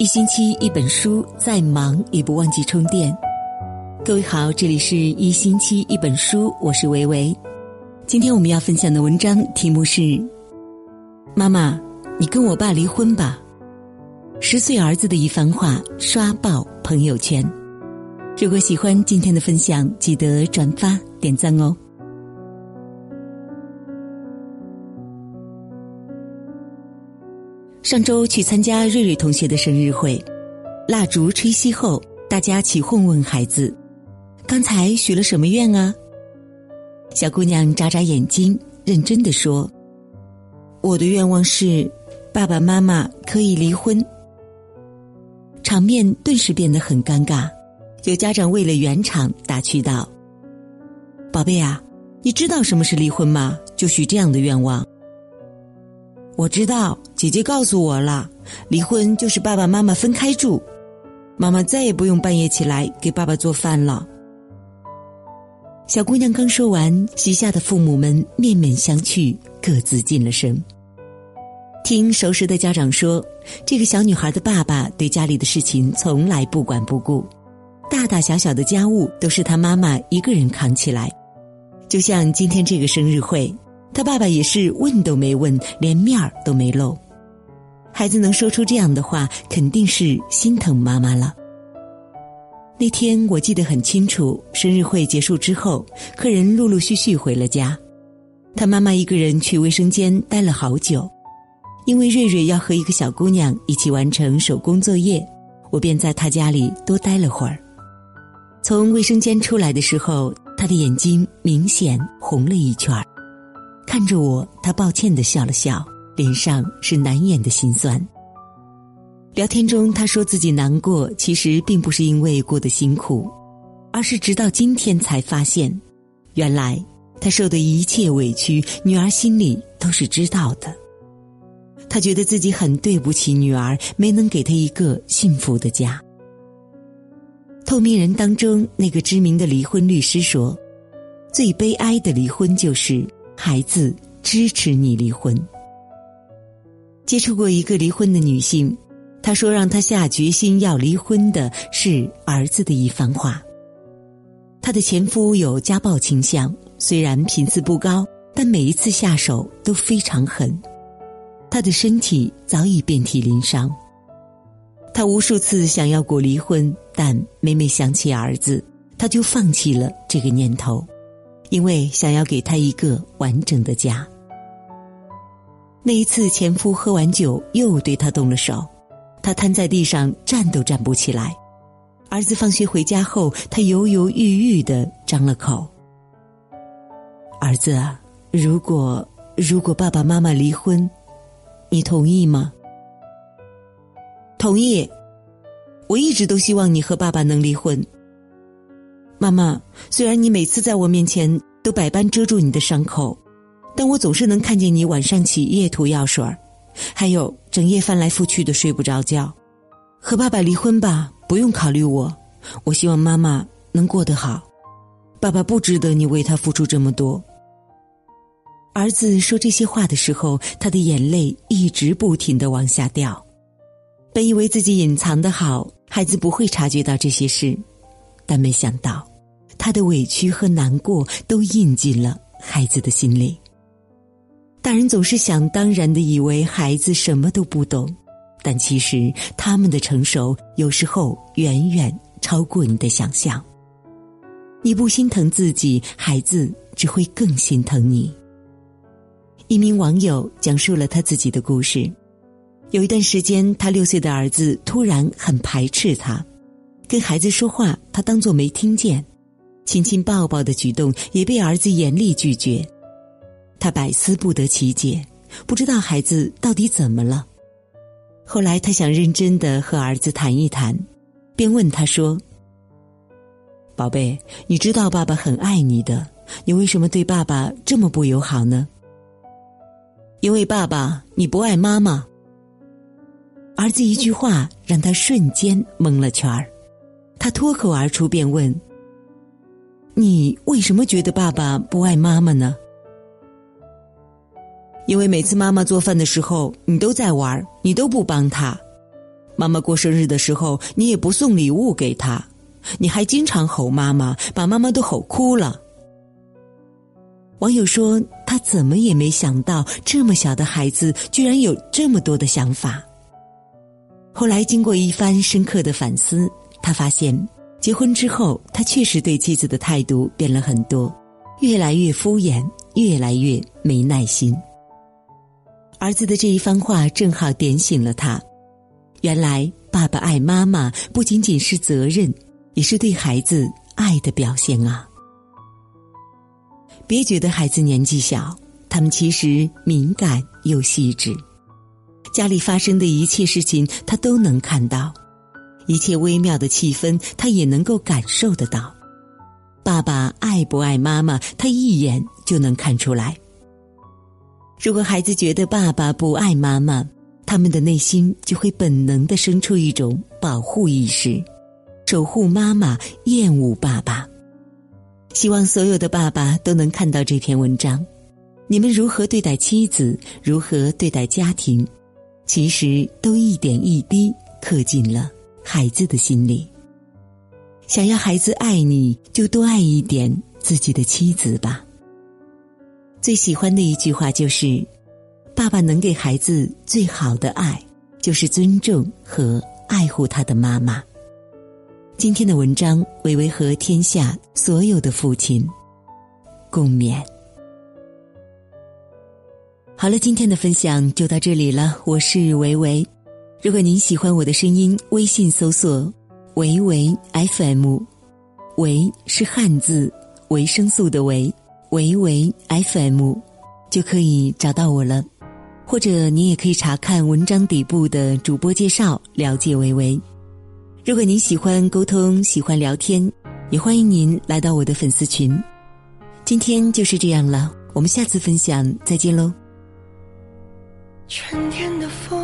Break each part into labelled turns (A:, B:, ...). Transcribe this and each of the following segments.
A: 一星期一本书，再忙也不忘记充电。各位好，这里是一星期一本书，我是维维。今天我们要分享的文章题目是：妈妈，你跟我爸离婚吧。十岁儿子的一番话刷爆朋友圈。如果喜欢今天的分享，记得转发点赞哦。上周去参加瑞瑞同学的生日会，蜡烛吹熄后，大家起哄问孩子：“刚才许了什么愿啊？”小姑娘眨眨眼睛，认真的说：“我的愿望是，爸爸妈妈可以离婚。”场面顿时变得很尴尬，有家长为了圆场打趣道：“宝贝啊，你知道什么是离婚吗？就许这样的愿望。”我知道，姐姐告诉我了，离婚就是爸爸妈妈分开住，妈妈再也不用半夜起来给爸爸做饭了。小姑娘刚说完，席下的父母们面面相觑，各自噤了声。听熟识的家长说，这个小女孩的爸爸对家里的事情从来不管不顾，大大小小的家务都是他妈妈一个人扛起来，就像今天这个生日会。他爸爸也是问都没问，连面儿都没露。孩子能说出这样的话，肯定是心疼妈妈了。那天我记得很清楚，生日会结束之后，客人陆陆续续回了家，他妈妈一个人去卫生间待了好久。因为瑞瑞要和一个小姑娘一起完成手工作业，我便在他家里多待了会儿。从卫生间出来的时候，他的眼睛明显红了一圈儿。看着我，他抱歉的笑了笑，脸上是难掩的心酸。聊天中，他说自己难过，其实并不是因为过得辛苦，而是直到今天才发现，原来他受的一切委屈，女儿心里都是知道的。他觉得自己很对不起女儿，没能给她一个幸福的家。透明人当中那个知名的离婚律师说：“最悲哀的离婚就是。”孩子支持你离婚。接触过一个离婚的女性，她说让她下决心要离婚的是儿子的一番话。她的前夫有家暴倾向，虽然频次不高，但每一次下手都非常狠。她的身体早已遍体鳞伤。她无数次想要过离婚，但每每想起儿子，她就放弃了这个念头。因为想要给他一个完整的家。那一次，前夫喝完酒又对他动了手，他瘫在地上，站都站不起来。儿子放学回家后，他犹犹豫豫的张了口：“儿子，如果如果爸爸妈妈离婚，你同意吗？”“同意。”“我一直都希望你和爸爸能离婚。”妈妈，虽然你每次在我面前都百般遮住你的伤口，但我总是能看见你晚上起夜涂药水儿，还有整夜翻来覆去的睡不着觉。和爸爸离婚吧，不用考虑我。我希望妈妈能过得好，爸爸不值得你为他付出这么多。儿子说这些话的时候，他的眼泪一直不停的往下掉。本以为自己隐藏的好，孩子不会察觉到这些事。但没想到，他的委屈和难过都印进了孩子的心里。大人总是想当然的以为孩子什么都不懂，但其实他们的成熟有时候远远超过你的想象。你不心疼自己，孩子只会更心疼你。一名网友讲述了他自己的故事：有一段时间，他六岁的儿子突然很排斥他。跟孩子说话，他当作没听见；亲亲抱抱的举动也被儿子严厉拒绝。他百思不得其解，不知道孩子到底怎么了。后来他想认真的和儿子谈一谈，便问他说：“宝贝，你知道爸爸很爱你的，你为什么对爸爸这么不友好呢？”因为爸爸，你不爱妈妈。儿子一句话让他瞬间蒙了圈儿。他脱口而出，便问：“你为什么觉得爸爸不爱妈妈呢？”因为每次妈妈做饭的时候，你都在玩，你都不帮他。妈妈过生日的时候，你也不送礼物给她，你还经常吼妈妈，把妈妈都吼哭了。”网友说：“他怎么也没想到，这么小的孩子居然有这么多的想法。”后来经过一番深刻的反思，他发现，结婚之后，他确实对妻子的态度变了很多，越来越敷衍，越来越没耐心。儿子的这一番话正好点醒了他，原来爸爸爱妈妈不仅仅是责任，也是对孩子爱的表现啊。别觉得孩子年纪小，他们其实敏感又细致。家里发生的一切事情，他都能看到；一切微妙的气氛，他也能够感受得到。爸爸爱不爱妈妈，他一眼就能看出来。如果孩子觉得爸爸不爱妈妈，他们的内心就会本能的生出一种保护意识，守护妈妈，厌恶爸爸。希望所有的爸爸都能看到这篇文章。你们如何对待妻子，如何对待家庭，其实都一点一滴刻进了孩子的心里。想要孩子爱你，就多爱一点自己的妻子吧。最喜欢的一句话就是：“爸爸能给孩子最好的爱，就是尊重和爱护他的妈妈。”今天的文章，维维和天下所有的父亲共勉。好了，今天的分享就到这里了。我是维维，如果您喜欢我的声音，微信搜索“维维 FM”，维是汉字维生素的维，维维 FM 就可以找到我了。或者你也可以查看文章底部的主播介绍，了解维维。如果您喜欢沟通，喜欢聊天，也欢迎您来到我的粉丝群。今天就是这样了，我们下次分享再见喽。
B: 春天的风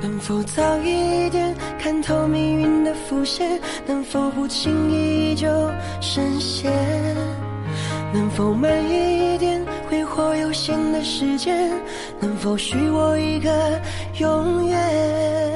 B: 能否早一点看透命运的伏线？能否不轻易就深陷？能否慢一点挥霍有限的时间？能否许我一个永远？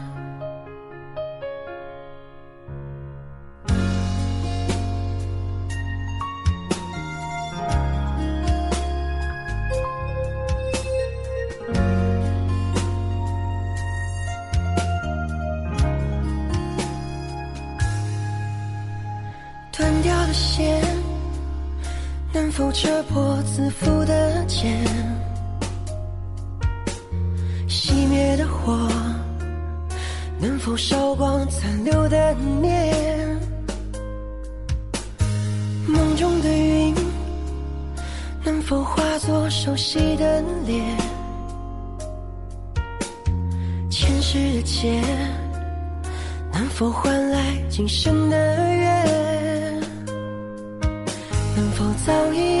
B: 能否扯破自负的茧？熄灭的火，能否烧光残留的念？梦中的云，能否化作熟悉的脸？前世的劫，能否换来今生的缘？能否早一点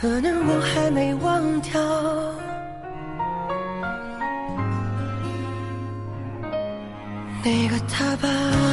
B: 可能我还没忘掉那个他吧。